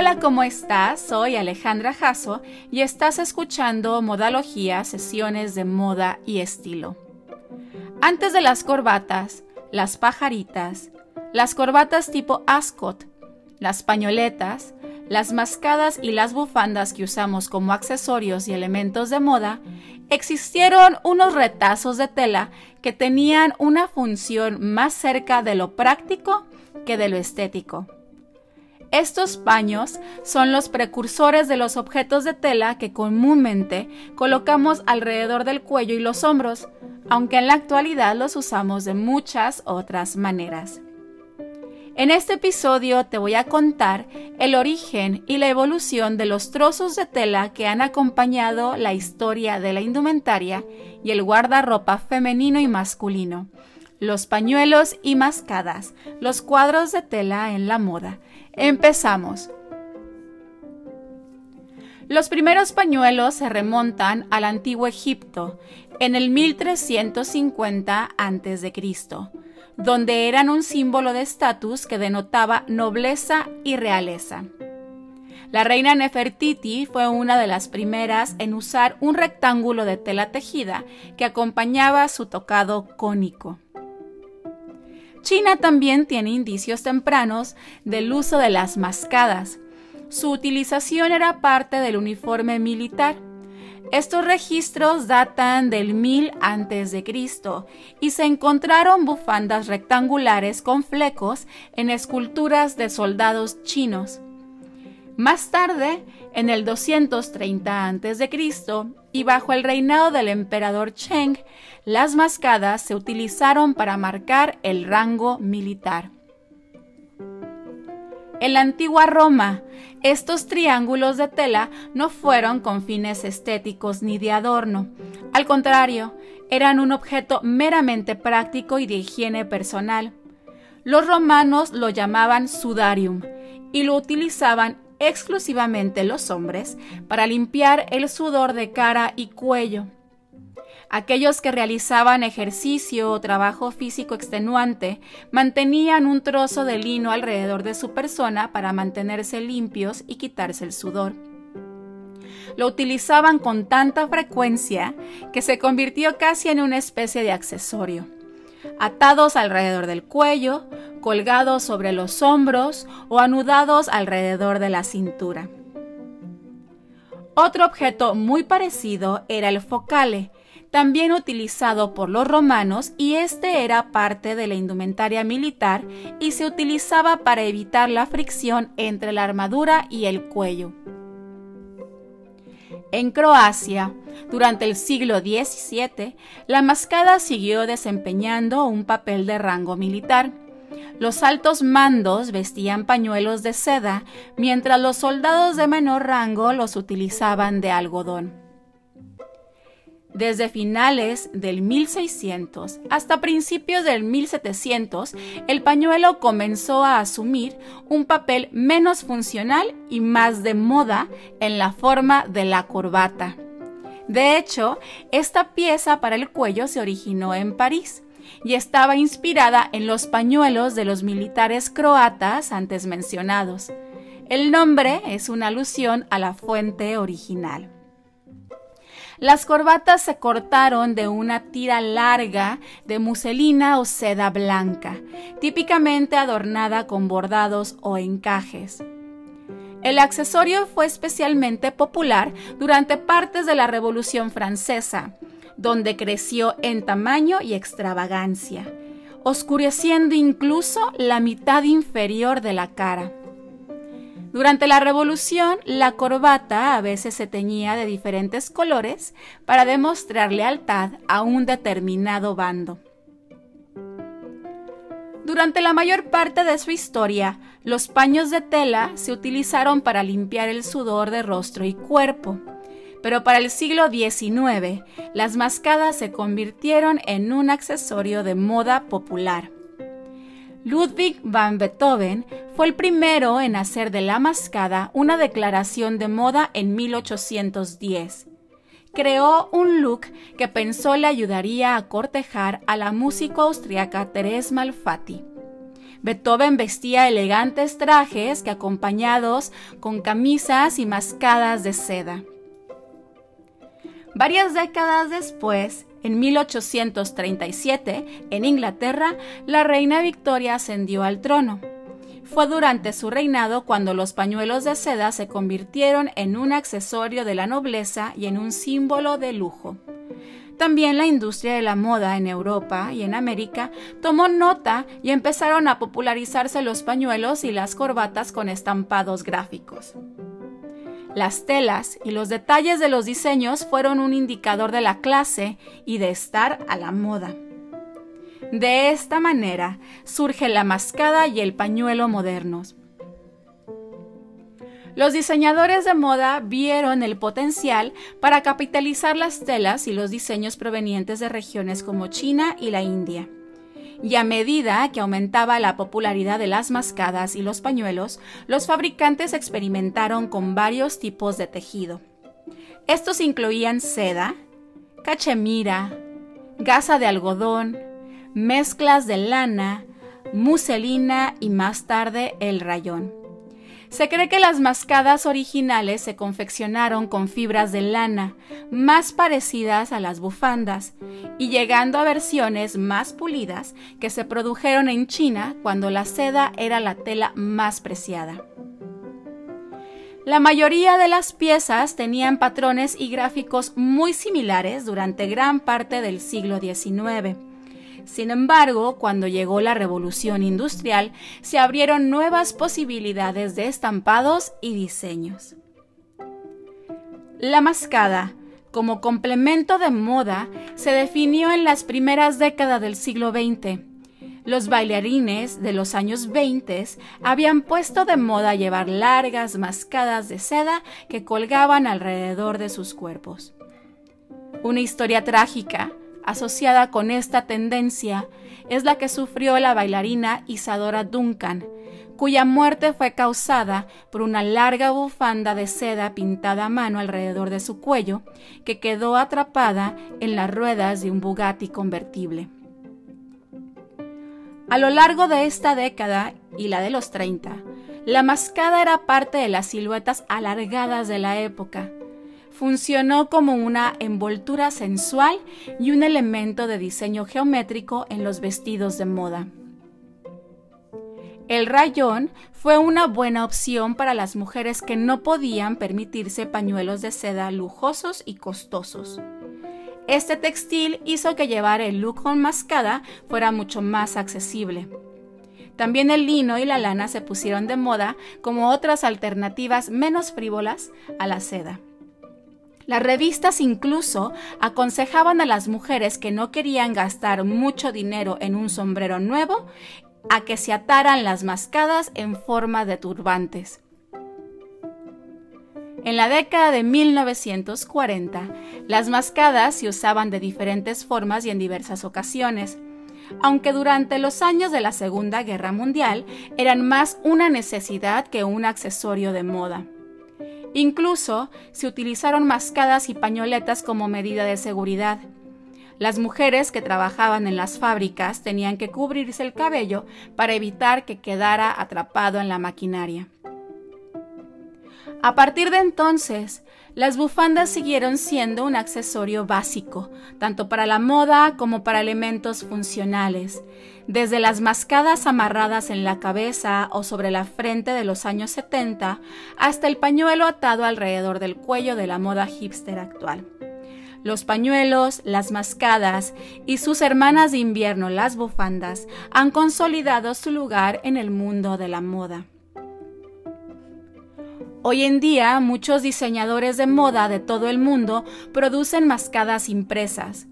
Hola, ¿cómo estás? Soy Alejandra Jasso y estás escuchando Modalogía, sesiones de moda y estilo. Antes de las corbatas, las pajaritas, las corbatas tipo ascot, las pañoletas, las mascadas y las bufandas que usamos como accesorios y elementos de moda, existieron unos retazos de tela que tenían una función más cerca de lo práctico que de lo estético. Estos paños son los precursores de los objetos de tela que comúnmente colocamos alrededor del cuello y los hombros, aunque en la actualidad los usamos de muchas otras maneras. En este episodio te voy a contar el origen y la evolución de los trozos de tela que han acompañado la historia de la indumentaria y el guardarropa femenino y masculino, los pañuelos y mascadas, los cuadros de tela en la moda. Empezamos. Los primeros pañuelos se remontan al antiguo Egipto en el 1350 a.C donde eran un símbolo de estatus que denotaba nobleza y realeza. La reina Nefertiti fue una de las primeras en usar un rectángulo de tela tejida que acompañaba su tocado cónico. China también tiene indicios tempranos del uso de las mascadas. Su utilización era parte del uniforme militar estos registros datan del 1000 a.C. y se encontraron bufandas rectangulares con flecos en esculturas de soldados chinos. Más tarde, en el 230 a.C. y bajo el reinado del emperador Cheng, las mascadas se utilizaron para marcar el rango militar. En la antigua Roma, estos triángulos de tela no fueron con fines estéticos ni de adorno. Al contrario, eran un objeto meramente práctico y de higiene personal. Los romanos lo llamaban sudarium y lo utilizaban exclusivamente los hombres para limpiar el sudor de cara y cuello. Aquellos que realizaban ejercicio o trabajo físico extenuante mantenían un trozo de lino alrededor de su persona para mantenerse limpios y quitarse el sudor. Lo utilizaban con tanta frecuencia que se convirtió casi en una especie de accesorio. Atados alrededor del cuello, colgados sobre los hombros o anudados alrededor de la cintura. Otro objeto muy parecido era el focale, también utilizado por los romanos y este era parte de la indumentaria militar y se utilizaba para evitar la fricción entre la armadura y el cuello. En Croacia, durante el siglo XVII, la mascada siguió desempeñando un papel de rango militar. Los altos mandos vestían pañuelos de seda, mientras los soldados de menor rango los utilizaban de algodón. Desde finales del 1600 hasta principios del 1700, el pañuelo comenzó a asumir un papel menos funcional y más de moda en la forma de la corbata. De hecho, esta pieza para el cuello se originó en París y estaba inspirada en los pañuelos de los militares croatas antes mencionados. El nombre es una alusión a la fuente original. Las corbatas se cortaron de una tira larga de muselina o seda blanca, típicamente adornada con bordados o encajes. El accesorio fue especialmente popular durante partes de la Revolución Francesa, donde creció en tamaño y extravagancia, oscureciendo incluso la mitad inferior de la cara. Durante la revolución, la corbata a veces se teñía de diferentes colores para demostrar lealtad a un determinado bando. Durante la mayor parte de su historia, los paños de tela se utilizaron para limpiar el sudor de rostro y cuerpo. Pero para el siglo XIX, las mascadas se convirtieron en un accesorio de moda popular. Ludwig van Beethoven fue el primero en hacer de la mascada una declaración de moda en 1810. Creó un look que pensó le ayudaría a cortejar a la músico austriaca Therese Malfatti. Beethoven vestía elegantes trajes que acompañados con camisas y mascadas de seda. Varias décadas después, en 1837, en Inglaterra, la reina Victoria ascendió al trono. Fue durante su reinado cuando los pañuelos de seda se convirtieron en un accesorio de la nobleza y en un símbolo de lujo. También la industria de la moda en Europa y en América tomó nota y empezaron a popularizarse los pañuelos y las corbatas con estampados gráficos. Las telas y los detalles de los diseños fueron un indicador de la clase y de estar a la moda. De esta manera surge la mascada y el pañuelo modernos. Los diseñadores de moda vieron el potencial para capitalizar las telas y los diseños provenientes de regiones como China y la India y a medida que aumentaba la popularidad de las mascadas y los pañuelos, los fabricantes experimentaron con varios tipos de tejido. Estos incluían seda, cachemira, gasa de algodón, mezclas de lana, muselina y más tarde el rayón. Se cree que las mascadas originales se confeccionaron con fibras de lana, más parecidas a las bufandas, y llegando a versiones más pulidas que se produjeron en China cuando la seda era la tela más preciada. La mayoría de las piezas tenían patrones y gráficos muy similares durante gran parte del siglo XIX sin embargo, cuando llegó la revolución industrial, se abrieron nuevas posibilidades de estampados y diseños. La mascada, como complemento de moda, se definió en las primeras décadas del siglo XX. Los bailarines de los años 20 habían puesto de moda llevar largas mascadas de seda que colgaban alrededor de sus cuerpos. Una historia trágica asociada con esta tendencia es la que sufrió la bailarina Isadora Duncan, cuya muerte fue causada por una larga bufanda de seda pintada a mano alrededor de su cuello, que quedó atrapada en las ruedas de un Bugatti convertible. A lo largo de esta década y la de los 30, la mascada era parte de las siluetas alargadas de la época, funcionó como una envoltura sensual y un elemento de diseño geométrico en los vestidos de moda. El rayón fue una buena opción para las mujeres que no podían permitirse pañuelos de seda lujosos y costosos. Este textil hizo que llevar el look con mascada fuera mucho más accesible. También el lino y la lana se pusieron de moda como otras alternativas menos frívolas a la seda. Las revistas incluso aconsejaban a las mujeres que no querían gastar mucho dinero en un sombrero nuevo a que se ataran las mascadas en forma de turbantes. En la década de 1940, las mascadas se usaban de diferentes formas y en diversas ocasiones, aunque durante los años de la Segunda Guerra Mundial eran más una necesidad que un accesorio de moda. Incluso se utilizaron mascadas y pañoletas como medida de seguridad. Las mujeres que trabajaban en las fábricas tenían que cubrirse el cabello para evitar que quedara atrapado en la maquinaria. A partir de entonces, las bufandas siguieron siendo un accesorio básico, tanto para la moda como para elementos funcionales, desde las mascadas amarradas en la cabeza o sobre la frente de los años 70 hasta el pañuelo atado alrededor del cuello de la moda hipster actual. Los pañuelos, las mascadas y sus hermanas de invierno, las bufandas, han consolidado su lugar en el mundo de la moda. Hoy en día muchos diseñadores de moda de todo el mundo producen mascadas impresas.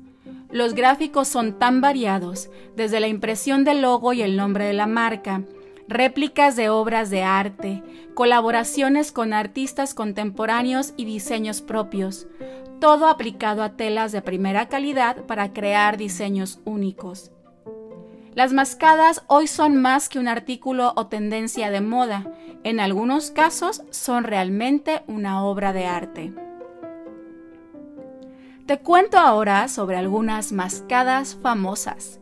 Los gráficos son tan variados, desde la impresión del logo y el nombre de la marca, réplicas de obras de arte, colaboraciones con artistas contemporáneos y diseños propios, todo aplicado a telas de primera calidad para crear diseños únicos. Las mascadas hoy son más que un artículo o tendencia de moda, en algunos casos son realmente una obra de arte. Te cuento ahora sobre algunas mascadas famosas.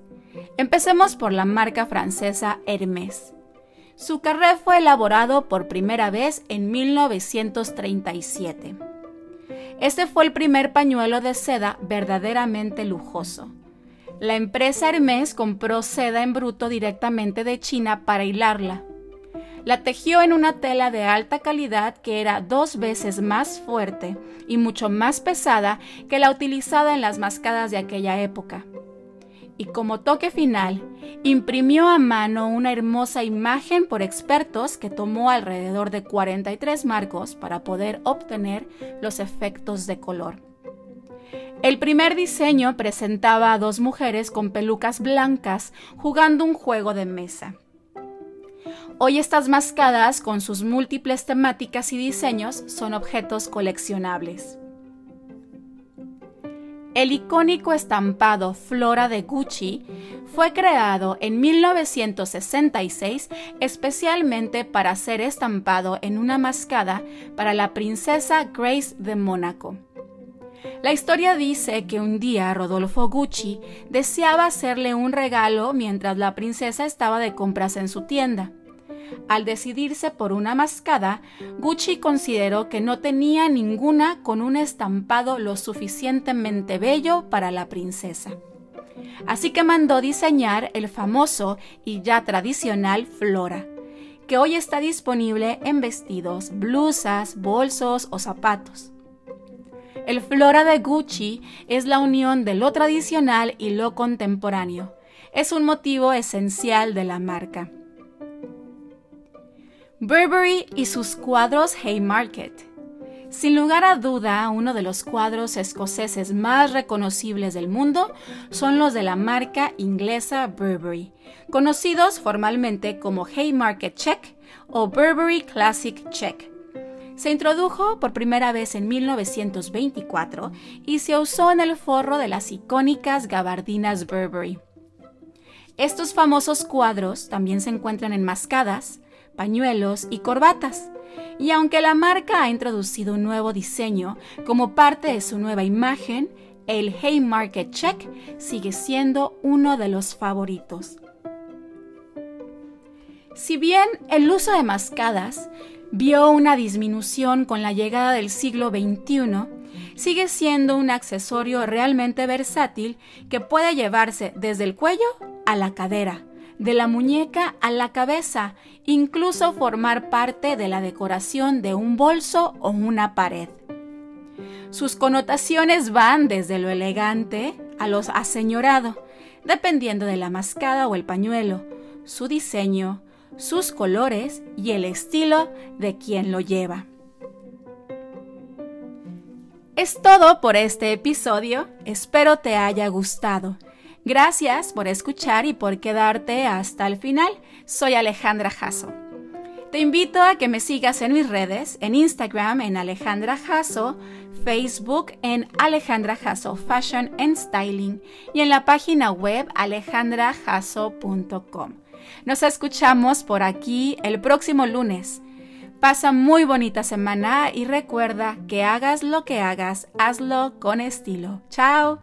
Empecemos por la marca francesa Hermès. Su carré fue elaborado por primera vez en 1937. Este fue el primer pañuelo de seda verdaderamente lujoso. La empresa Hermès compró seda en bruto directamente de China para hilarla. La tejió en una tela de alta calidad que era dos veces más fuerte y mucho más pesada que la utilizada en las mascadas de aquella época y como toque final, imprimió a mano una hermosa imagen por expertos que tomó alrededor de 43 marcos para poder obtener los efectos de color. El primer diseño presentaba a dos mujeres con pelucas blancas jugando un juego de mesa. Hoy estas mascadas, con sus múltiples temáticas y diseños, son objetos coleccionables. El icónico estampado Flora de Gucci fue creado en 1966 especialmente para ser estampado en una mascada para la princesa Grace de Mónaco. La historia dice que un día Rodolfo Gucci deseaba hacerle un regalo mientras la princesa estaba de compras en su tienda. Al decidirse por una mascada, Gucci consideró que no tenía ninguna con un estampado lo suficientemente bello para la princesa. Así que mandó diseñar el famoso y ya tradicional Flora, que hoy está disponible en vestidos, blusas, bolsos o zapatos. El Flora de Gucci es la unión de lo tradicional y lo contemporáneo. Es un motivo esencial de la marca. Burberry y sus cuadros Haymarket. Sin lugar a duda, uno de los cuadros escoceses más reconocibles del mundo son los de la marca inglesa Burberry, conocidos formalmente como Haymarket Check o Burberry Classic Check. Se introdujo por primera vez en 1924 y se usó en el forro de las icónicas gabardinas Burberry. Estos famosos cuadros también se encuentran enmascadas, pañuelos y corbatas. Y aunque la marca ha introducido un nuevo diseño como parte de su nueva imagen, el Haymarket Check sigue siendo uno de los favoritos. Si bien el uso de mascadas vio una disminución con la llegada del siglo XXI, sigue siendo un accesorio realmente versátil que puede llevarse desde el cuello a la cadera, de la muñeca a la cabeza, incluso formar parte de la decoración de un bolso o una pared. Sus connotaciones van desde lo elegante a lo aseñorado, dependiendo de la mascada o el pañuelo, su diseño, sus colores y el estilo de quien lo lleva. Es todo por este episodio, espero te haya gustado. Gracias por escuchar y por quedarte hasta el final. Soy Alejandra Jasso. Te invito a que me sigas en mis redes, en Instagram en Alejandra Jasso, Facebook en Alejandra Jasso Fashion and Styling y en la página web alejandrajasso.com. Nos escuchamos por aquí el próximo lunes. Pasa muy bonita semana y recuerda que hagas lo que hagas, hazlo con estilo. Chao.